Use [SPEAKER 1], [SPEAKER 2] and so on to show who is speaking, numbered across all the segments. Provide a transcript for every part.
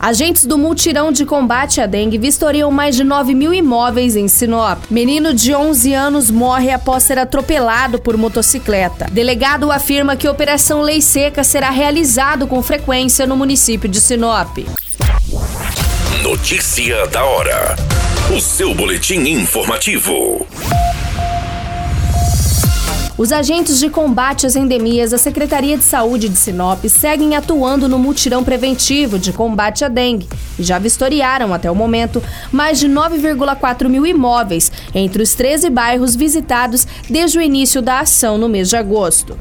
[SPEAKER 1] Agentes do Multirão de Combate à Dengue vistoriam mais de 9 mil imóveis em Sinop. Menino de 11 anos morre após ser atropelado por motocicleta. Delegado afirma que Operação Lei Seca será realizado com frequência no município de Sinop.
[SPEAKER 2] Notícia da hora. O seu boletim informativo.
[SPEAKER 1] Os agentes de combate às endemias da Secretaria de Saúde de Sinop seguem atuando no mutirão preventivo de combate à dengue e já vistoriaram, até o momento, mais de 9,4 mil imóveis entre os 13 bairros visitados desde o início da ação no mês de agosto.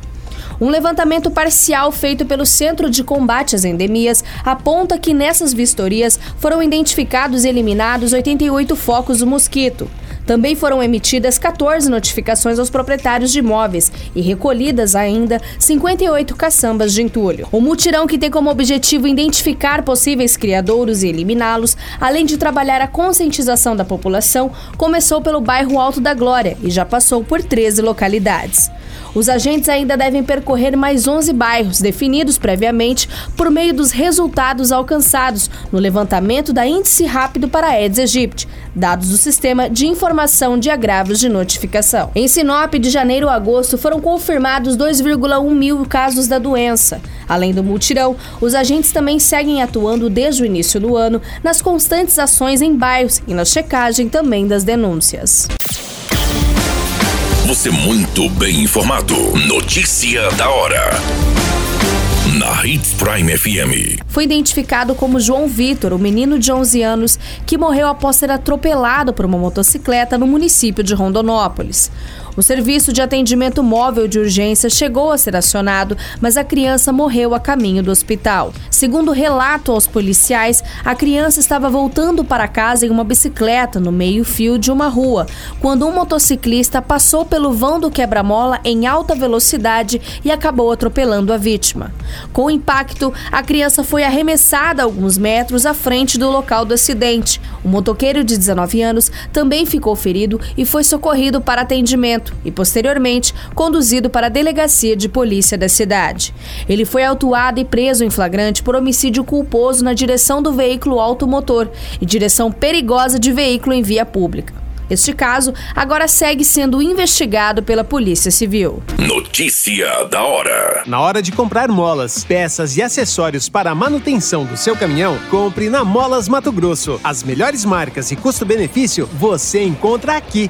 [SPEAKER 1] Um levantamento parcial feito pelo Centro de Combate às Endemias aponta que nessas vistorias foram identificados e eliminados 88 focos do mosquito. Também foram emitidas 14 notificações aos proprietários de imóveis e recolhidas ainda 58 caçambas de entulho. O mutirão, que tem como objetivo identificar possíveis criadouros e eliminá-los, além de trabalhar a conscientização da população, começou pelo bairro Alto da Glória e já passou por 13 localidades. Os agentes ainda devem percorrer mais 11 bairros, definidos previamente por meio dos resultados alcançados no levantamento da Índice Rápido para Aedes aegypti, dados do Sistema de Informação de Agravos de Notificação. Em Sinop, de janeiro a agosto, foram confirmados 2,1 mil casos da doença. Além do multirão, os agentes também seguem atuando desde o início do ano nas constantes ações em bairros e na checagem também das denúncias.
[SPEAKER 2] Você muito bem informado. Notícia da hora. Na Hits Prime FM.
[SPEAKER 1] Foi identificado como João Vitor, o menino de 11 anos que morreu após ser atropelado por uma motocicleta no município de Rondonópolis. O serviço de atendimento móvel de urgência chegou a ser acionado, mas a criança morreu a caminho do hospital. Segundo relato aos policiais, a criança estava voltando para casa em uma bicicleta no meio-fio de uma rua, quando um motociclista passou pelo vão do quebra-mola em alta velocidade e acabou atropelando a vítima. Com o impacto, a criança foi arremessada alguns metros à frente do local do acidente. O motoqueiro de 19 anos também ficou ferido e foi socorrido para atendimento e, posteriormente, conduzido para a delegacia de polícia da cidade. Ele foi autuado e preso em flagrante por homicídio culposo na direção do veículo automotor e direção perigosa de veículo em via pública. Este caso agora segue sendo investigado pela Polícia Civil.
[SPEAKER 2] Notícia da hora.
[SPEAKER 3] Na hora de comprar molas, peças e acessórios para a manutenção do seu caminhão, compre na Molas Mato Grosso. As melhores marcas e custo-benefício você encontra aqui.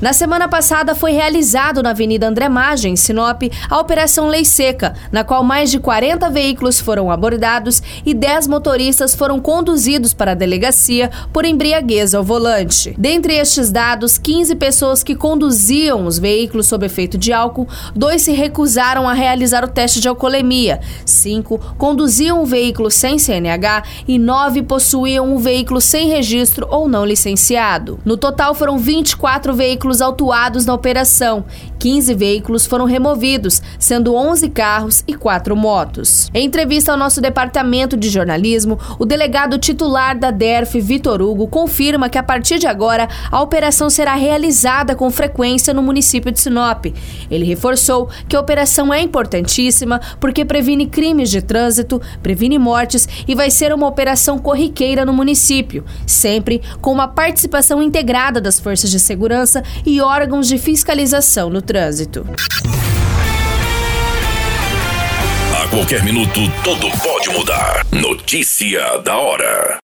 [SPEAKER 1] Na semana passada foi realizado na Avenida André Maggi, em Sinop, a Operação Lei Seca, na qual mais de 40 veículos foram abordados e 10 motoristas foram conduzidos para a delegacia por embriaguez ao volante. Dentre estes dados, 15 pessoas que conduziam os veículos sob efeito de álcool, dois se recusaram a realizar o teste de alcoolemia, cinco conduziam o veículo sem CNH e nove possuíam um veículo sem registro ou não licenciado. No total foram 24 veículos veículos autuados na operação. 15 veículos foram removidos, sendo 11 carros e 4 motos. Em entrevista ao nosso departamento de jornalismo, o delegado titular da DERF, Vitor Hugo, confirma que a partir de agora a operação será realizada com frequência no município de Sinop. Ele reforçou que a operação é importantíssima porque previne crimes de trânsito, previne mortes e vai ser uma operação corriqueira no município, sempre com uma participação integrada das forças de segurança e órgãos de fiscalização no trânsito.
[SPEAKER 2] qualquer minuto, tudo pode mudar. Notícia da hora.